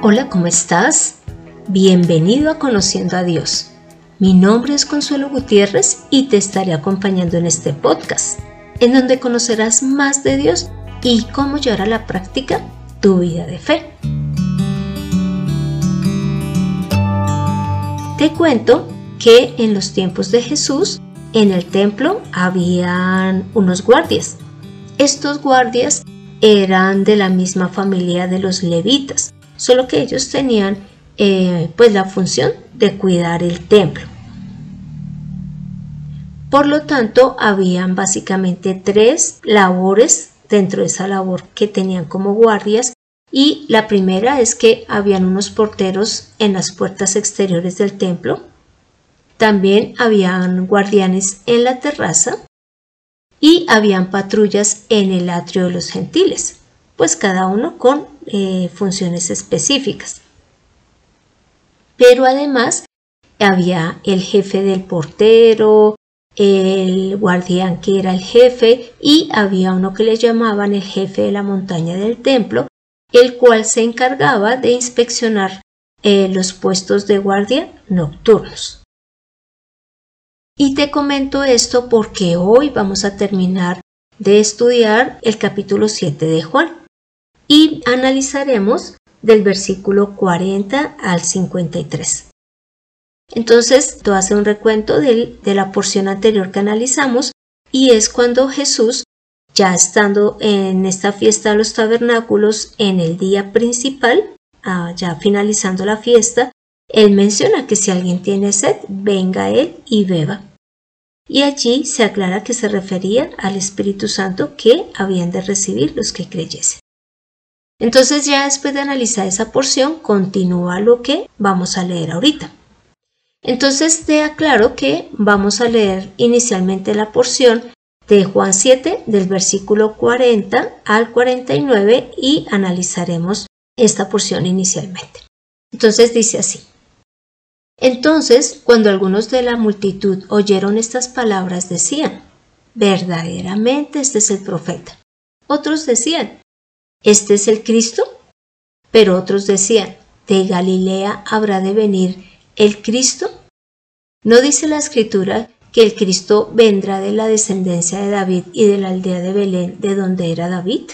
Hola, ¿cómo estás? Bienvenido a Conociendo a Dios. Mi nombre es Consuelo Gutiérrez y te estaré acompañando en este podcast, en donde conocerás más de Dios y cómo llevar a la práctica tu vida de fe. Te cuento que en los tiempos de Jesús, en el templo habían unos guardias. Estos guardias eran de la misma familia de los levitas solo que ellos tenían eh, pues la función de cuidar el templo. Por lo tanto, habían básicamente tres labores dentro de esa labor que tenían como guardias y la primera es que habían unos porteros en las puertas exteriores del templo. También habían guardianes en la terraza y habían patrullas en el atrio de los gentiles, pues cada uno con eh, funciones específicas. Pero además había el jefe del portero, el guardián que era el jefe y había uno que le llamaban el jefe de la montaña del templo, el cual se encargaba de inspeccionar eh, los puestos de guardia nocturnos. Y te comento esto porque hoy vamos a terminar de estudiar el capítulo 7 de Juan y analizaremos del versículo 40 al 53. Entonces, tú hace un recuento de, la porción anterior que analizamos y es cuando Jesús, ya estando en esta fiesta de los tabernáculos en el día principal, ah, ya finalizando la fiesta, él menciona que si alguien tiene sed, venga él y beba. Y allí se aclara que se refería al Espíritu Santo que habían de recibir los que creyesen. Entonces ya después de analizar esa porción, continúa lo que vamos a leer ahorita. Entonces te aclaro que vamos a leer inicialmente la porción de Juan 7 del versículo 40 al 49 y analizaremos esta porción inicialmente. Entonces dice así. Entonces, cuando algunos de la multitud oyeron estas palabras, decían, verdaderamente este es el profeta. Otros decían, ¿Este es el Cristo? Pero otros decían, ¿de Galilea habrá de venir el Cristo? ¿No dice la escritura que el Cristo vendrá de la descendencia de David y de la aldea de Belén, de donde era David?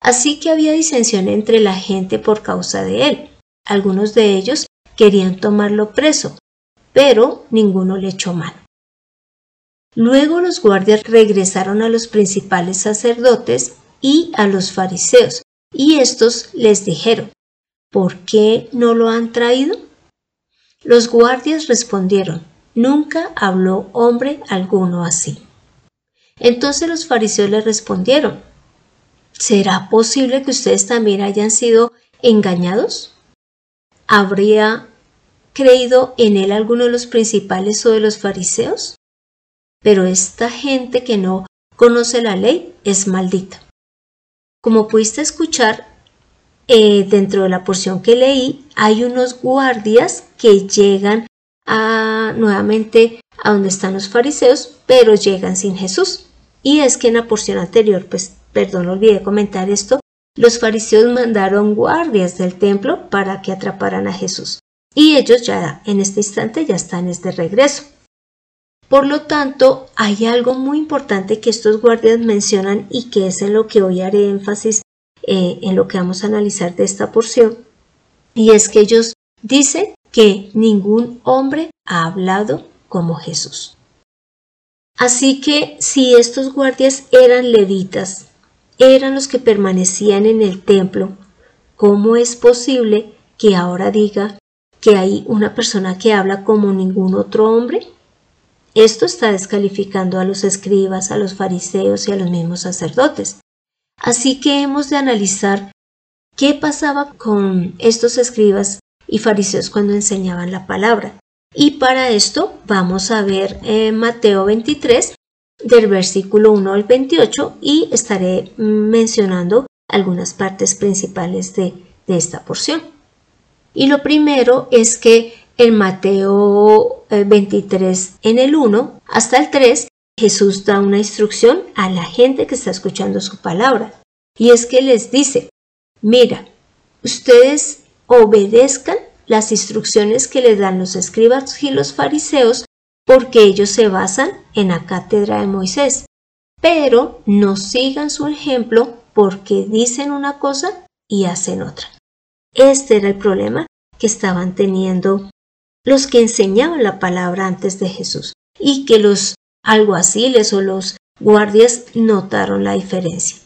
Así que había disensión entre la gente por causa de él. Algunos de ellos querían tomarlo preso, pero ninguno le echó mano. Luego los guardias regresaron a los principales sacerdotes y a los fariseos, y estos les dijeron, ¿por qué no lo han traído? Los guardias respondieron, nunca habló hombre alguno así. Entonces los fariseos le respondieron, ¿será posible que ustedes también hayan sido engañados? ¿Habría creído en él alguno de los principales o de los fariseos? Pero esta gente que no conoce la ley es maldita. Como pudiste escuchar, eh, dentro de la porción que leí, hay unos guardias que llegan a, nuevamente a donde están los fariseos, pero llegan sin Jesús. Y es que en la porción anterior, pues, perdón, olvidé comentar esto, los fariseos mandaron guardias del templo para que atraparan a Jesús. Y ellos ya en este instante ya están este regreso. Por lo tanto, hay algo muy importante que estos guardias mencionan y que es en lo que hoy haré énfasis eh, en lo que vamos a analizar de esta porción, y es que ellos dicen que ningún hombre ha hablado como Jesús. Así que si estos guardias eran levitas, eran los que permanecían en el templo, ¿cómo es posible que ahora diga que hay una persona que habla como ningún otro hombre? Esto está descalificando a los escribas, a los fariseos y a los mismos sacerdotes. Así que hemos de analizar qué pasaba con estos escribas y fariseos cuando enseñaban la palabra. Y para esto vamos a ver en Mateo 23 del versículo 1 al 28 y estaré mencionando algunas partes principales de esta porción. Y lo primero es que en Mateo 23, eh, en el 1 hasta el 3, Jesús da una instrucción a la gente que está escuchando su palabra. Y es que les dice, mira, ustedes obedezcan las instrucciones que les dan los escribas y los fariseos porque ellos se basan en la cátedra de Moisés. Pero no sigan su ejemplo porque dicen una cosa y hacen otra. Este era el problema que estaban teniendo los que enseñaban la palabra antes de Jesús y que los alguaciles o los guardias notaron la diferencia.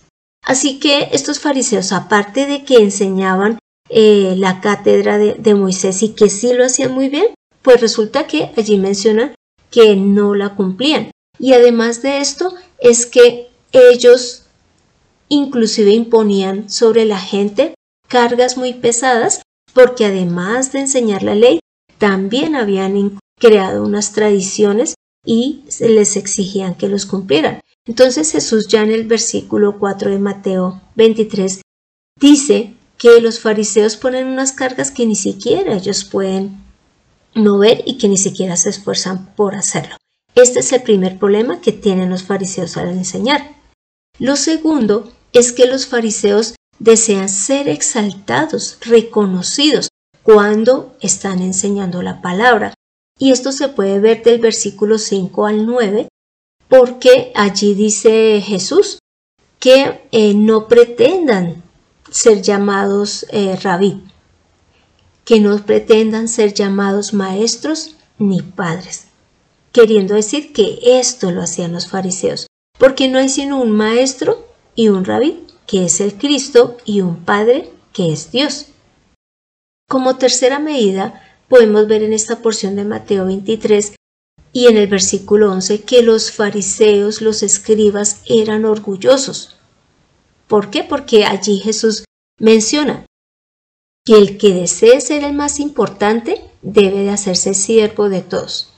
Así que estos fariseos, aparte de que enseñaban eh, la cátedra de, Moisés y que sí lo hacían muy bien, pues resulta que allí mencionan que no la cumplían. Y además de esto es que ellos inclusive imponían sobre la gente cargas muy pesadas porque además de enseñar la ley, también habían creado unas tradiciones y les exigían que los cumplieran. Entonces Jesús ya en el versículo 4 de Mateo 23 dice que los fariseos ponen unas cargas que ni siquiera ellos pueden mover y que ni siquiera se esfuerzan por hacerlo. Este es el primer problema que tienen los fariseos al enseñar. Lo segundo es que los fariseos desean ser exaltados, reconocidos cuando están enseñando la palabra. Y esto se puede ver del versículo 5 al 9, porque allí dice Jesús que eh, no pretendan ser llamados eh, rabí, que no pretendan ser llamados maestros ni padres, queriendo decir que esto lo hacían los fariseos, porque no hay sino un maestro y un rabí, que es el Cristo, y un padre, que es Dios. Como tercera medida, podemos ver en esta porción de Mateo 23 y en el versículo 11 que los fariseos, los escribas, eran orgullosos, ¿Por qué? Porque allí Jesús menciona que el que desee ser el más importante debe de hacerse siervo de todos.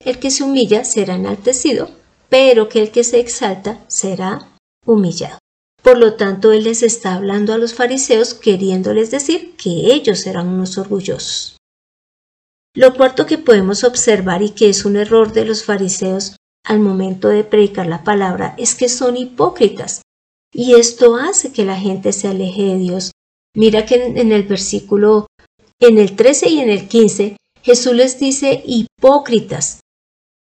El que se humilla será enaltecido, pero que el que se exalta será humillado. Por lo tanto, Él les está hablando a los fariseos queriéndoles decir que ellos eran unos orgullosos. Lo cuarto que podemos observar y que es un error de los fariseos al momento de predicar la palabra es que son hipócritas y esto hace que la gente se aleje de Dios. Mira que en, el versículo, en el 13 y en el 15, Jesús les dice hipócritas,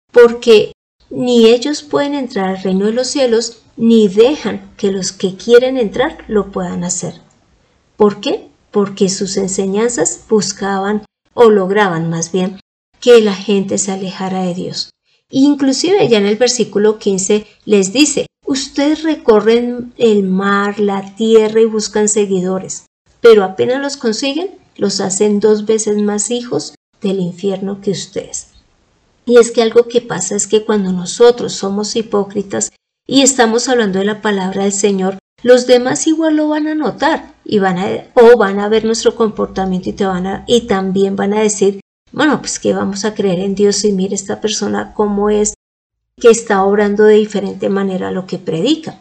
porque ni ellos pueden entrar al reino de los cielos, ni dejan que los que quieren entrar lo puedan hacer. ¿Por qué? Porque sus enseñanzas buscaban o lograban más bien que la gente se alejara de Dios. Inclusive ya en el versículo 15 les dice, Ustedes recorren el mar, la tierra y buscan seguidores, pero apenas los consiguen, los hacen dos veces más hijos del infierno que ustedes. Y es que algo que pasa es que cuando nosotros somos hipócritas y estamos hablando de la palabra del Señor, los demás igual lo van a notar y van a o van a ver nuestro comportamiento y van a y también van a decir, bueno, pues que vamos a creer en Dios y mire esta persona cómo es que está obrando de diferente manera lo que predica.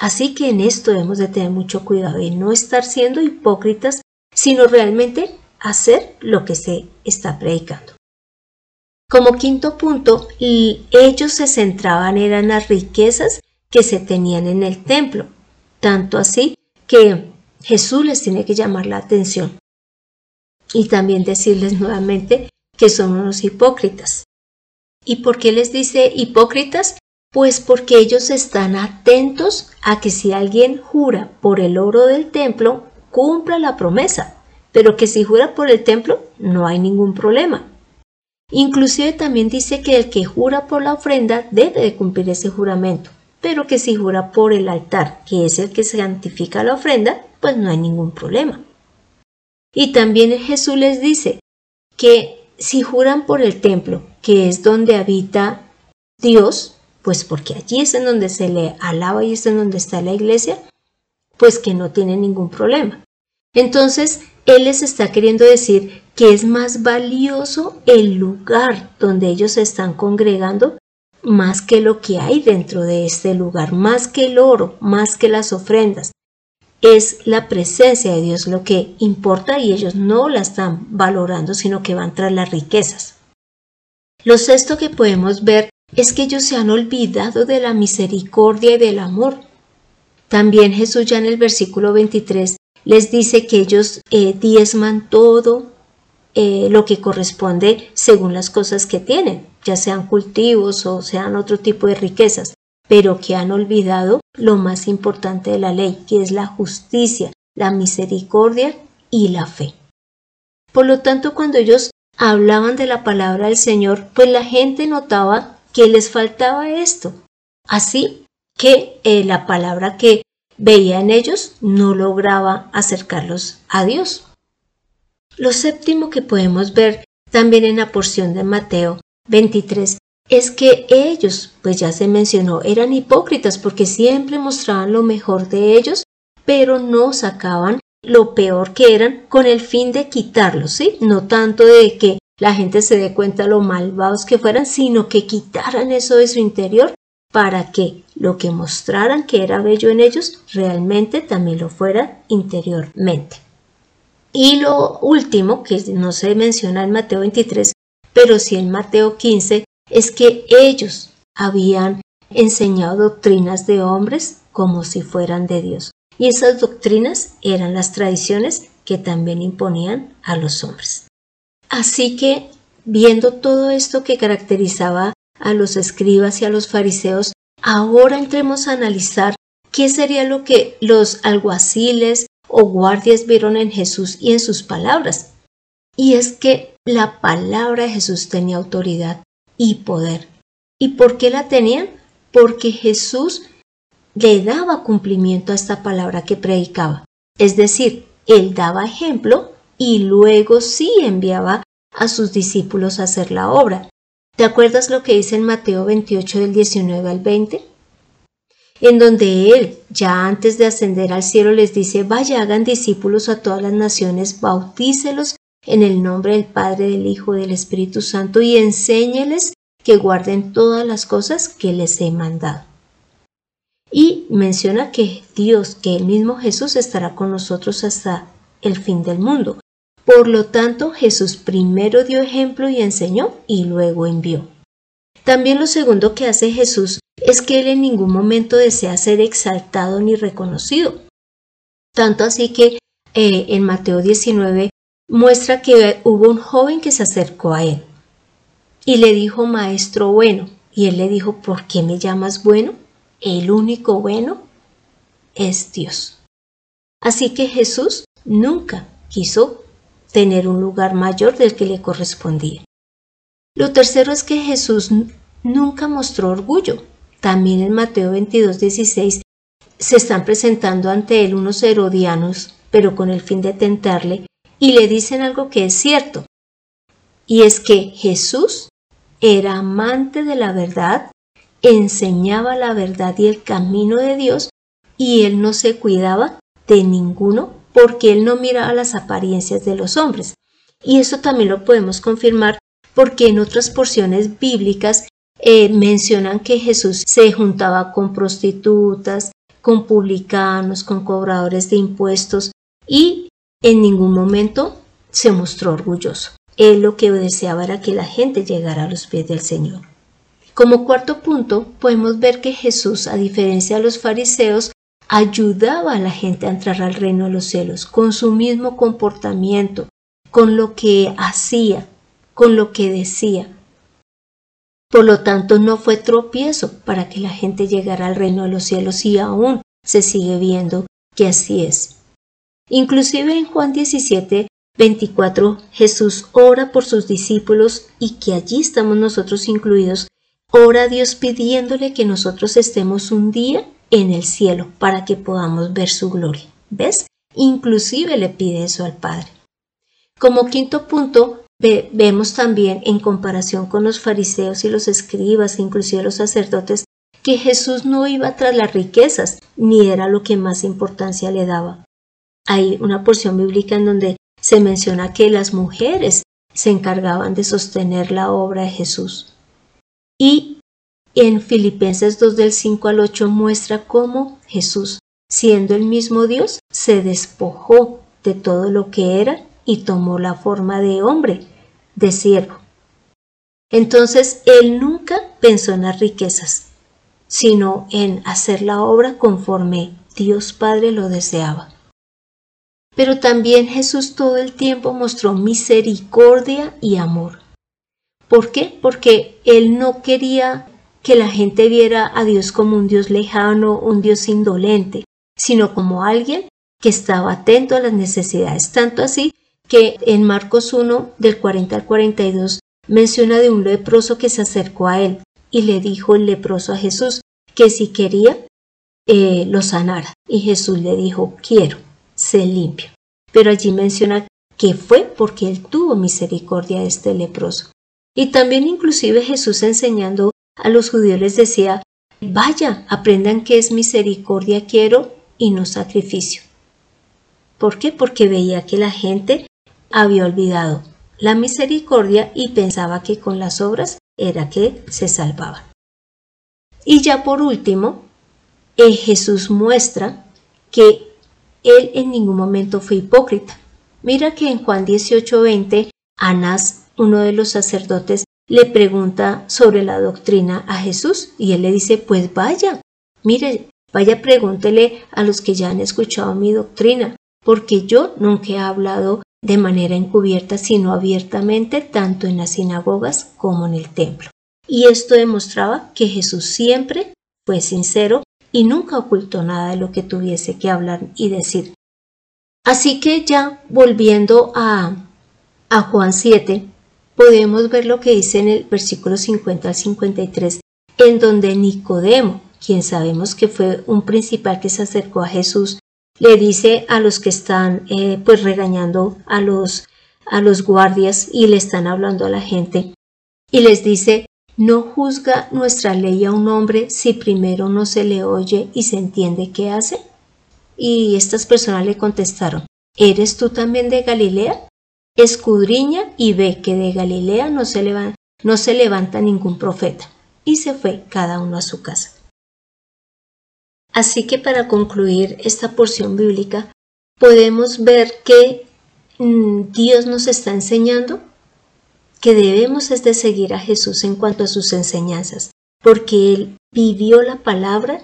Así que en esto debemos de tener mucho cuidado y no estar siendo hipócritas, sino realmente hacer lo que se está predicando. Como quinto punto, ellos se centraban en las riquezas que se tenían en el templo, tanto así que Jesús les tiene que llamar la atención y también decirles nuevamente que son unos hipócritas. ¿Y por qué les dice hipócritas? Pues porque ellos están atentos a que si alguien jura por el oro del templo, cumpla la promesa, pero que si jura por el templo, no hay ningún problema. Inclusive también dice que el que jura por la ofrenda debe de cumplir ese juramento, pero que si jura por el altar, que es el que santifica la ofrenda, pues no hay ningún problema. Y también Jesús les dice que si juran por el templo, que es donde habita Dios, pues porque allí es en donde se le alaba y es en donde está la iglesia, pues que no tiene ningún problema. Entonces, Él les está queriendo decir que es más valioso el lugar donde ellos se están congregando más que lo que hay dentro de este lugar, más que el oro, más que las ofrendas es la presencia de Dios lo que importa y ellos no la están valorando, sino que van tras las riquezas. Lo sexto que podemos ver es que ellos se han olvidado de la misericordia y del amor. También Jesús ya en el versículo 23 les dice que ellos eh, diezman todo eh, lo que corresponde según las cosas que tienen, ya sean cultivos o sean otro tipo de riquezas, pero que han olvidado lo más importante de la ley, que es la justicia, la misericordia y la fe. Por lo tanto, cuando ellos hablaban de la palabra del Señor, pues la gente notaba que les faltaba esto. Así que eh, la palabra que veía en ellos no lograba acercarlos a Dios. Lo séptimo que podemos ver también en la porción de Mateo 23 es que ellos, pues ya se mencionó, eran hipócritas porque siempre mostraban lo mejor de ellos, pero no sacaban lo peor que eran con el fin de quitarlos, ¿sí? No tanto de que la gente se dé cuenta lo malvados que fueran, sino que quitaran eso de su interior para que lo que mostraran que era bello en ellos realmente también lo fuera interiormente. Y lo último, que no se menciona en Mateo 23, pero sí en Mateo 15, es que ellos habían enseñado doctrinas de hombres como si fueran de Dios. Y esas doctrinas eran las tradiciones que también imponían a los hombres. Así que, viendo todo esto que caracterizaba a los escribas y a los fariseos, ahora entremos a analizar qué sería lo que los alguaciles o guardias vieron en Jesús y en sus palabras. Y es que la palabra de Jesús tenía autoridad y poder. ¿Y por qué la tenían? Porque Jesús le daba cumplimiento a esta palabra que predicaba. Es decir, él daba ejemplo y luego sí enviaba a sus discípulos a hacer la obra. ¿Te acuerdas lo que dice en Mateo 28 del 19 al 20? En donde Él, ya antes de ascender al cielo, les dice, vaya, hagan discípulos a todas las naciones, bautícelos en el nombre del Padre, del Hijo del Espíritu Santo y enséñeles que guarden todas las cosas que les he mandado. Y menciona que Dios, que el mismo Jesús estará con nosotros hasta el fin del mundo. Por lo tanto, Jesús primero dio ejemplo y enseñó y luego envió. También lo segundo que hace Jesús es que Él en ningún momento desea ser exaltado ni reconocido. Tanto así que eh, en Mateo 19 muestra que hubo un joven que se acercó a Él y le dijo, Maestro bueno. Y Él le dijo, ¿por qué me llamas bueno? El único bueno es Dios. Así que Jesús nunca quiso tener un lugar mayor del que le correspondía. Lo tercero es que Jesús nunca mostró orgullo. También en Mateo 22, 16 se están presentando ante él unos herodianos, pero con el fin de tentarle, y le dicen algo que es cierto, y es que Jesús era amante de la verdad, enseñaba la verdad y el camino de Dios, y él no se cuidaba de ninguno porque él no miraba las apariencias de los hombres. Y eso también lo podemos confirmar porque en otras porciones bíblicas eh, mencionan que Jesús se juntaba con prostitutas, con publicanos, con cobradores de impuestos y en ningún momento se mostró orgulloso. Él lo que deseaba era que la gente llegara a los pies del Señor. Como cuarto punto, podemos ver que Jesús, a diferencia de los fariseos, ayudaba a la gente a entrar al reino de los cielos con su mismo comportamiento, con lo que hacía, con lo que decía. Por lo tanto, no fue tropiezo para que la gente llegara al reino de los cielos y aún se sigue viendo que así es. Inclusive en Juan 17, 24, Jesús ora por sus discípulos y que allí estamos nosotros incluidos. Ora a Dios pidiéndole que nosotros estemos un día en el cielo para que podamos ver su gloria. ¿Ves? Inclusive le pide eso al Padre. Como quinto punto, vemos también en comparación con los fariseos y los escribas, inclusive los sacerdotes, que Jesús no iba tras las riquezas, ni era lo que más importancia le daba. Hay una porción bíblica en donde se menciona que las mujeres se encargaban de sostener la obra de Jesús. Y en Filipenses 2 del 5 al 8 muestra cómo Jesús, siendo el mismo Dios, se despojó de todo lo que era y tomó la forma de hombre, de siervo. Entonces él nunca pensó en las riquezas, sino en hacer la obra conforme Dios Padre lo deseaba. Pero también Jesús todo el tiempo mostró misericordia y amor. ¿Por qué? Porque Él no quería que la gente viera a Dios como un Dios lejano, un Dios indolente, sino como alguien que estaba atento a las necesidades. Tanto así que en Marcos 1, del 40 al 42, menciona de un leproso que se acercó a él y le dijo el leproso a Jesús que si quería eh, lo sanara. Y Jesús le dijo, quiero, sé limpio. Pero allí menciona que fue porque él tuvo misericordia de este leproso. Y también inclusive Jesús enseñando a los judíos les decía, vaya, aprendan que es misericordia quiero y no sacrificio. ¿Por qué? Porque veía que la gente había olvidado la misericordia y pensaba que con las obras era que se salvaban. Y ya por último, eh, Jesús muestra que él en ningún momento fue hipócrita. Mira que en Juan 18:20, Anás, uno de los sacerdotes, le pregunta sobre la doctrina a Jesús y él le dice, pues vaya, mire, vaya pregúntele a los que ya han escuchado mi doctrina, porque yo nunca he hablado de manera encubierta, sino abiertamente, tanto en las sinagogas como en el templo. Y esto demostraba que Jesús siempre fue sincero y nunca ocultó nada de lo que tuviese que hablar y decir. Así que ya volviendo a, a Juan 7, podemos ver lo que dice en el versículo 50 al 53, en donde Nicodemo, quien sabemos que fue un principal que se acercó a Jesús, le dice a los que están eh, pues regañando a los, a los guardias y le están hablando a la gente y les dice, no juzga nuestra ley a un hombre si primero no se le oye y se entiende qué hace. Y estas personas le contestaron, ¿eres tú también de Galilea? Escudriña y ve que de Galilea no se, levanta, no se levanta ningún profeta. Y se fue cada uno a su casa. Así que para concluir esta porción bíblica, podemos ver que mm, Dios nos está enseñando que debemos es de seguir a Jesús en cuanto a sus enseñanzas, porque Él vivió la palabra,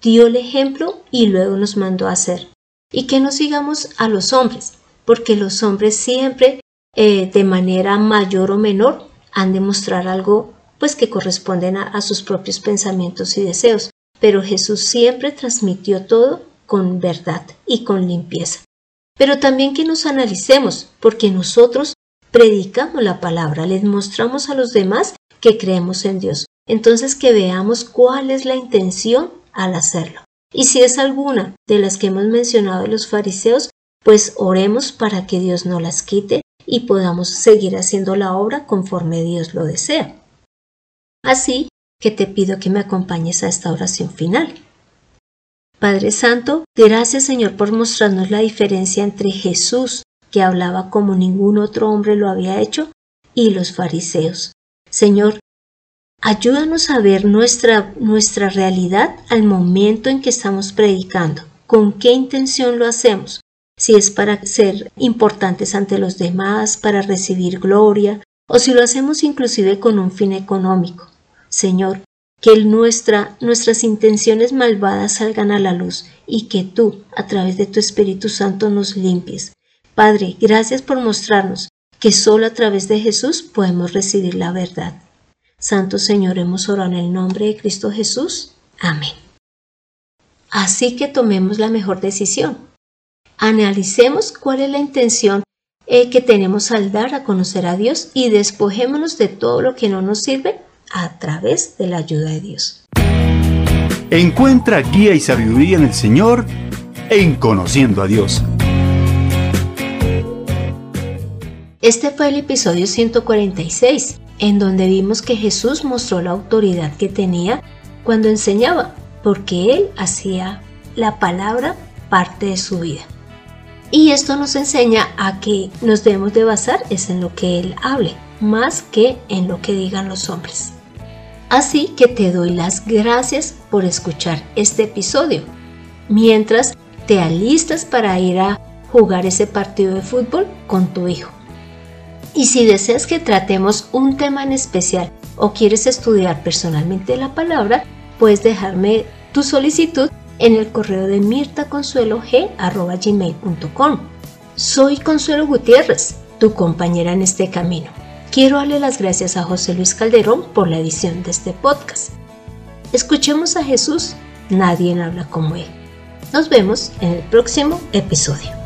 dio el ejemplo y luego nos mandó a hacer. Y que no sigamos a los hombres, porque los hombres siempre, eh, de manera mayor o menor, han de mostrar algo pues que corresponden a sus propios pensamientos y deseos pero Jesús siempre transmitió todo con verdad y con limpieza. Pero también que nos analicemos, porque nosotros predicamos la palabra, les mostramos a los demás que creemos en Dios. Entonces que veamos cuál es la intención al hacerlo. Y si es alguna de las que hemos mencionado de los fariseos, pues oremos para que Dios no las quite y podamos seguir haciendo la obra conforme Dios lo desea. Así que te pido que me acompañes a esta oración final. Padre Santo, gracias Señor por mostrarnos la diferencia entre Jesús, que hablaba como ningún otro hombre lo había hecho, y los fariseos. Señor, ayúdanos a ver nuestra, nuestra realidad al momento en que estamos predicando. ¿Con qué intención lo hacemos? Si es para ser importantes ante los demás, para recibir gloria, o si lo hacemos inclusive con un fin económico. Señor, que nuestra, nuestras intenciones malvadas salgan a la luz y que tú, a través de tu Espíritu Santo, nos limpies. Padre, gracias por mostrarnos que solo a través de Jesús podemos recibir la verdad. Santo Señor, hemos orado en el nombre de Cristo Jesús. Amén. Así que tomemos la mejor decisión. Analicemos cuál es la intención eh, que tenemos al dar a conocer a Dios y despojémonos de todo lo que no nos sirve a través de la ayuda de Dios. Encuentra guía y sabiduría en el Señor en Conociendo a Dios. Este fue el episodio 146, en donde vimos que Jesús mostró la autoridad que tenía cuando enseñaba, porque Él hacía la palabra parte de su vida. Y esto nos enseña a que nos debemos de basar es en lo que Él hable, más que en lo que digan los hombres. Así que te doy las gracias por escuchar este episodio, mientras te alistas para ir a jugar ese partido de fútbol con tu hijo. Y si deseas que tratemos un tema en especial o quieres estudiar personalmente la palabra, puedes dejarme tu solicitud en el correo de mirtaconsuelog.gmail.com. Soy Consuelo Gutiérrez, tu compañera en este camino. Quiero darle las gracias a José Luis Calderón por la edición de este podcast. Escuchemos a Jesús, nadie habla como Él. Nos vemos en el próximo episodio.